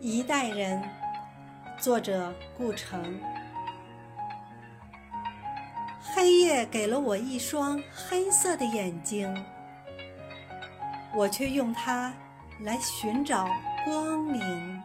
一代人作者顾城。黑夜给了我一双黑色的眼睛我却用它来寻找光明。